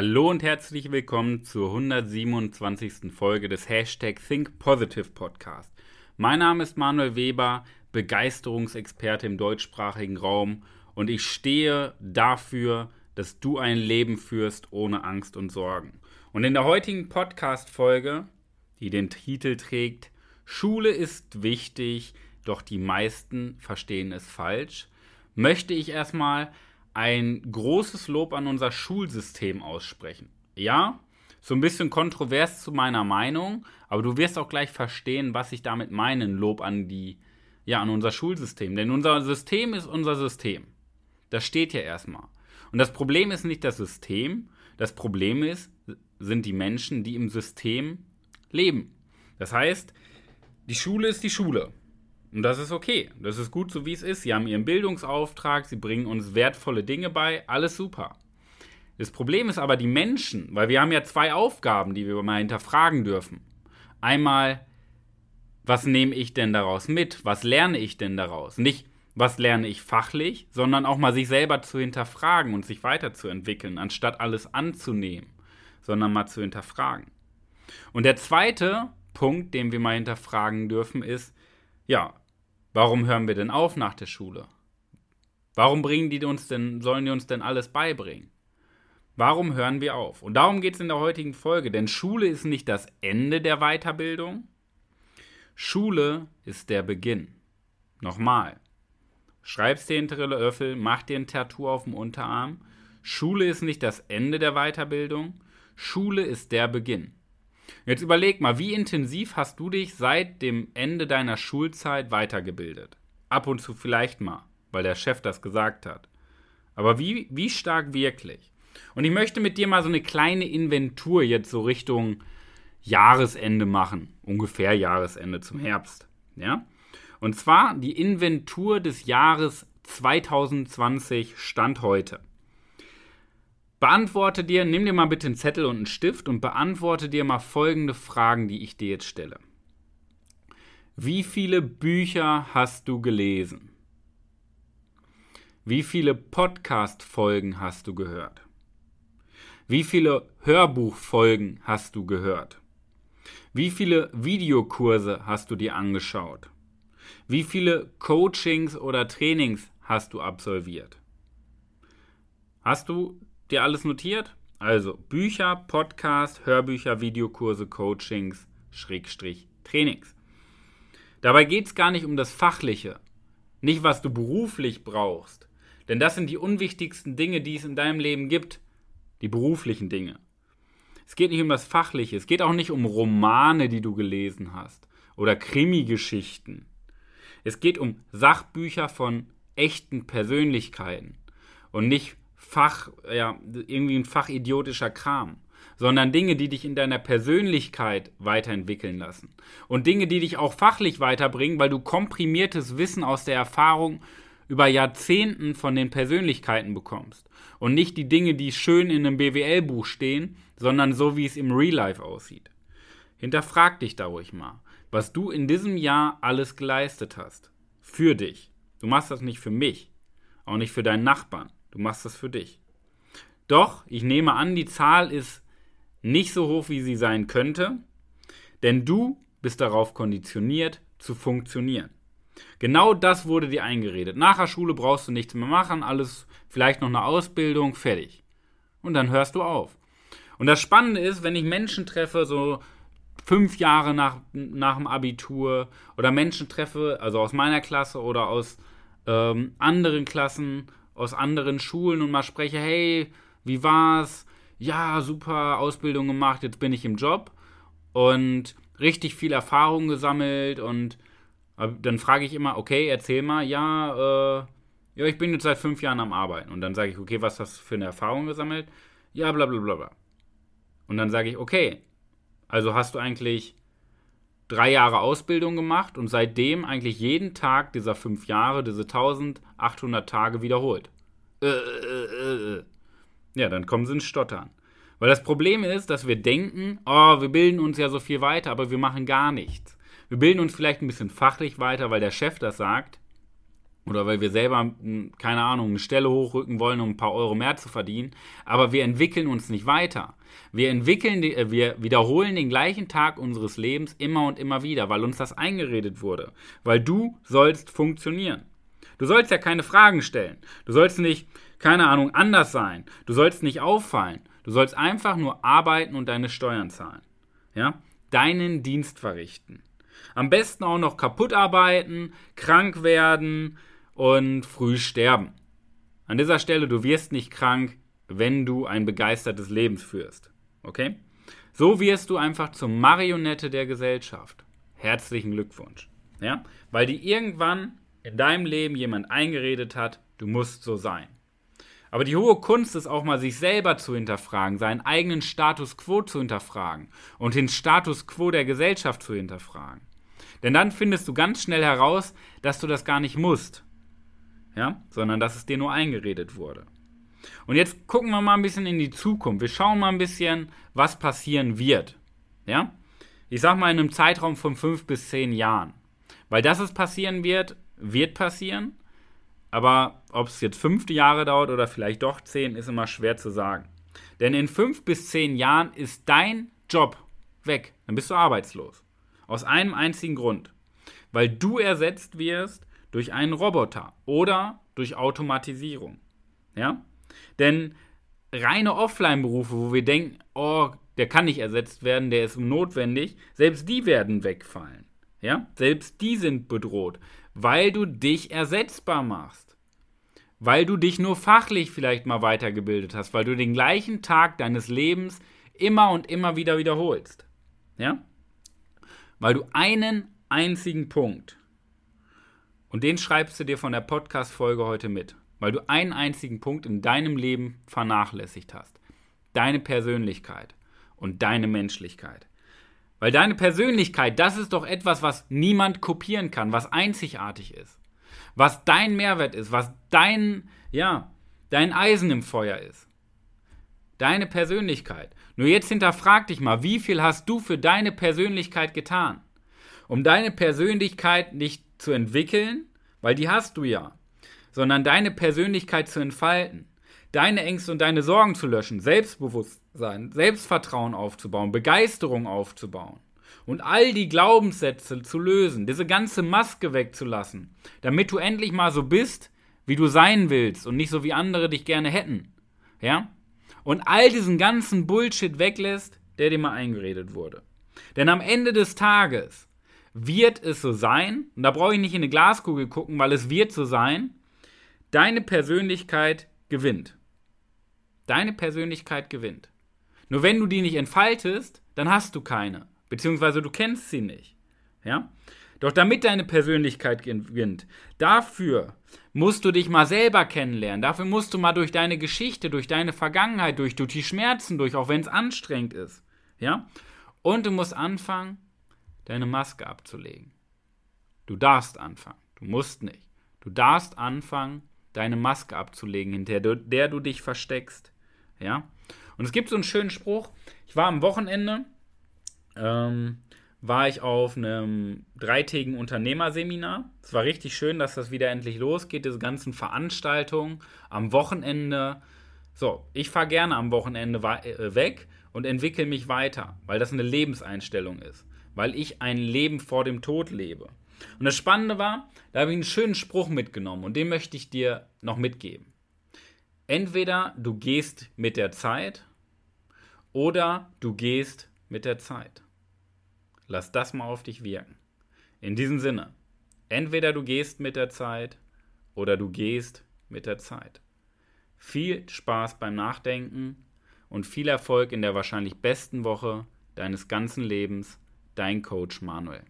Hallo und herzlich willkommen zur 127. Folge des Hashtag Think Positive Podcast. Mein Name ist Manuel Weber, Begeisterungsexperte im deutschsprachigen Raum und ich stehe dafür, dass du ein Leben führst ohne Angst und Sorgen. Und in der heutigen Podcast-Folge, die den Titel trägt, Schule ist wichtig, doch die meisten verstehen es falsch, möchte ich erstmal ein großes Lob an unser Schulsystem aussprechen. Ja, so ein bisschen kontrovers zu meiner Meinung, aber du wirst auch gleich verstehen, was ich damit meine, ein Lob an die, ja, an unser Schulsystem. Denn unser System ist unser System. Das steht ja erstmal. Und das Problem ist nicht das System, das Problem ist, sind die Menschen, die im System leben. Das heißt, die Schule ist die Schule. Und das ist okay. Das ist gut so, wie es ist. Sie haben ihren Bildungsauftrag, sie bringen uns wertvolle Dinge bei, alles super. Das Problem ist aber die Menschen, weil wir haben ja zwei Aufgaben, die wir mal hinterfragen dürfen. Einmal, was nehme ich denn daraus mit? Was lerne ich denn daraus? Nicht, was lerne ich fachlich, sondern auch mal sich selber zu hinterfragen und sich weiterzuentwickeln, anstatt alles anzunehmen, sondern mal zu hinterfragen. Und der zweite Punkt, den wir mal hinterfragen dürfen, ist, ja, warum hören wir denn auf nach der Schule? Warum bringen die uns denn, sollen die uns denn alles beibringen? Warum hören wir auf? Und darum geht es in der heutigen Folge, denn Schule ist nicht das Ende der Weiterbildung. Schule ist der Beginn. Nochmal. Schreib's dir hinter die Löffel, mach dir ein Tattoo auf dem Unterarm. Schule ist nicht das Ende der Weiterbildung. Schule ist der Beginn. Jetzt überleg mal, wie intensiv hast du dich seit dem Ende deiner Schulzeit weitergebildet? Ab und zu vielleicht mal, weil der Chef das gesagt hat. Aber wie, wie stark wirklich? Und ich möchte mit dir mal so eine kleine Inventur jetzt so Richtung Jahresende machen. Ungefähr Jahresende zum Herbst. Ja? Und zwar die Inventur des Jahres 2020 Stand heute. Beantworte dir, nimm dir mal bitte einen Zettel und einen Stift und beantworte dir mal folgende Fragen, die ich dir jetzt stelle. Wie viele Bücher hast du gelesen? Wie viele Podcast-Folgen hast du gehört? Wie viele Hörbuchfolgen hast du gehört? Wie viele Videokurse hast du dir angeschaut? Wie viele Coachings oder Trainings hast du absolviert? Hast du dir alles notiert? Also Bücher, Podcast, Hörbücher, Videokurse, Coachings, Schrägstrich, Trainings. Dabei geht es gar nicht um das Fachliche, nicht was du beruflich brauchst, denn das sind die unwichtigsten Dinge, die es in deinem Leben gibt, die beruflichen Dinge. Es geht nicht um das Fachliche, es geht auch nicht um Romane, die du gelesen hast oder Krimi-Geschichten. Es geht um Sachbücher von echten Persönlichkeiten und nicht Fach, ja, irgendwie ein fachidiotischer Kram, sondern Dinge, die dich in deiner Persönlichkeit weiterentwickeln lassen. Und Dinge, die dich auch fachlich weiterbringen, weil du komprimiertes Wissen aus der Erfahrung über Jahrzehnten von den Persönlichkeiten bekommst. Und nicht die Dinge, die schön in einem BWL-Buch stehen, sondern so, wie es im Real Life aussieht. Hinterfrag dich da ruhig mal, was du in diesem Jahr alles geleistet hast. Für dich. Du machst das nicht für mich, auch nicht für deinen Nachbarn. Du machst das für dich. Doch, ich nehme an, die Zahl ist nicht so hoch, wie sie sein könnte, denn du bist darauf konditioniert, zu funktionieren. Genau das wurde dir eingeredet. Nach der Schule brauchst du nichts mehr machen, alles, vielleicht noch eine Ausbildung, fertig. Und dann hörst du auf. Und das Spannende ist, wenn ich Menschen treffe, so fünf Jahre nach, nach dem Abitur, oder Menschen treffe, also aus meiner Klasse oder aus ähm, anderen Klassen, aus anderen Schulen und mal spreche, hey, wie war's? Ja, super Ausbildung gemacht, jetzt bin ich im Job und richtig viel Erfahrung gesammelt und äh, dann frage ich immer, okay, erzähl mal, ja, äh, ja, ich bin jetzt seit fünf Jahren am Arbeiten. Und dann sage ich, okay, was hast du für eine Erfahrung gesammelt? Ja, bla bla bla bla. Und dann sage ich, okay, also hast du eigentlich drei Jahre Ausbildung gemacht und seitdem eigentlich jeden Tag dieser fünf Jahre, diese 1800 Tage wiederholt. Äh, äh, äh, äh. Ja, dann kommen sie ins Stottern. Weil das Problem ist, dass wir denken, oh, wir bilden uns ja so viel weiter, aber wir machen gar nichts. Wir bilden uns vielleicht ein bisschen fachlich weiter, weil der Chef das sagt. Oder weil wir selber, hm, keine Ahnung, eine Stelle hochrücken wollen, um ein paar Euro mehr zu verdienen, aber wir entwickeln uns nicht weiter. Wir entwickeln, äh, wir wiederholen den gleichen Tag unseres Lebens immer und immer wieder, weil uns das eingeredet wurde. Weil du sollst funktionieren. Du sollst ja keine Fragen stellen. Du sollst nicht, keine Ahnung, anders sein. Du sollst nicht auffallen. Du sollst einfach nur arbeiten und deine Steuern zahlen. Ja? Deinen Dienst verrichten. Am besten auch noch kaputt arbeiten, krank werden, und früh sterben. An dieser Stelle, du wirst nicht krank, wenn du ein begeistertes Leben führst. Okay? So wirst du einfach zur Marionette der Gesellschaft. Herzlichen Glückwunsch. Ja? Weil dir irgendwann in deinem Leben jemand eingeredet hat, du musst so sein. Aber die hohe Kunst ist auch mal, sich selber zu hinterfragen, seinen eigenen Status quo zu hinterfragen und den Status quo der Gesellschaft zu hinterfragen. Denn dann findest du ganz schnell heraus, dass du das gar nicht musst ja, sondern dass es dir nur eingeredet wurde. Und jetzt gucken wir mal ein bisschen in die Zukunft. Wir schauen mal ein bisschen, was passieren wird. Ja? Ich sag mal in einem Zeitraum von fünf bis zehn Jahren. Weil das es passieren wird, wird passieren. Aber ob es jetzt fünf Jahre dauert oder vielleicht doch zehn, ist immer schwer zu sagen. Denn in fünf bis zehn Jahren ist dein Job weg. Dann bist du arbeitslos. Aus einem einzigen Grund. Weil du ersetzt wirst durch einen Roboter oder durch Automatisierung. Ja? Denn reine Offline-Berufe, wo wir denken, oh, der kann nicht ersetzt werden, der ist notwendig, selbst die werden wegfallen. Ja? Selbst die sind bedroht, weil du dich ersetzbar machst. Weil du dich nur fachlich vielleicht mal weitergebildet hast, weil du den gleichen Tag deines Lebens immer und immer wieder wiederholst. Ja? Weil du einen einzigen Punkt und den schreibst du dir von der Podcast-Folge heute mit, weil du einen einzigen Punkt in deinem Leben vernachlässigt hast. Deine Persönlichkeit und deine Menschlichkeit. Weil deine Persönlichkeit, das ist doch etwas, was niemand kopieren kann, was einzigartig ist. Was dein Mehrwert ist, was dein, ja, dein Eisen im Feuer ist. Deine Persönlichkeit. Nur jetzt hinterfrag dich mal, wie viel hast du für deine Persönlichkeit getan? Um deine Persönlichkeit nicht zu entwickeln, weil die hast du ja, sondern deine Persönlichkeit zu entfalten, deine Ängste und deine Sorgen zu löschen, Selbstbewusstsein, Selbstvertrauen aufzubauen, Begeisterung aufzubauen und all die Glaubenssätze zu lösen, diese ganze Maske wegzulassen, damit du endlich mal so bist, wie du sein willst und nicht so wie andere dich gerne hätten. Ja? Und all diesen ganzen Bullshit weglässt, der dir mal eingeredet wurde. Denn am Ende des Tages wird es so sein, und da brauche ich nicht in eine Glaskugel gucken, weil es wird so sein, deine Persönlichkeit gewinnt. Deine Persönlichkeit gewinnt. Nur wenn du die nicht entfaltest, dann hast du keine, beziehungsweise du kennst sie nicht. Ja? Doch damit deine Persönlichkeit gewinnt, dafür musst du dich mal selber kennenlernen. Dafür musst du mal durch deine Geschichte, durch deine Vergangenheit, durch, durch die Schmerzen durch, auch wenn es anstrengend ist. Ja? Und du musst anfangen, deine Maske abzulegen. Du darfst anfangen, du musst nicht. Du darfst anfangen, deine Maske abzulegen, hinter der du dich versteckst. Ja? Und es gibt so einen schönen Spruch. Ich war am Wochenende, ähm, war ich auf einem dreitägigen Unternehmerseminar. Es war richtig schön, dass das wieder endlich losgeht, diese ganzen Veranstaltungen am Wochenende. So, ich fahre gerne am Wochenende äh, weg und entwickle mich weiter, weil das eine Lebenseinstellung ist weil ich ein Leben vor dem Tod lebe. Und das Spannende war, da habe ich einen schönen Spruch mitgenommen und den möchte ich dir noch mitgeben. Entweder du gehst mit der Zeit oder du gehst mit der Zeit. Lass das mal auf dich wirken. In diesem Sinne, entweder du gehst mit der Zeit oder du gehst mit der Zeit. Viel Spaß beim Nachdenken und viel Erfolg in der wahrscheinlich besten Woche deines ganzen Lebens dein Coach Manuel.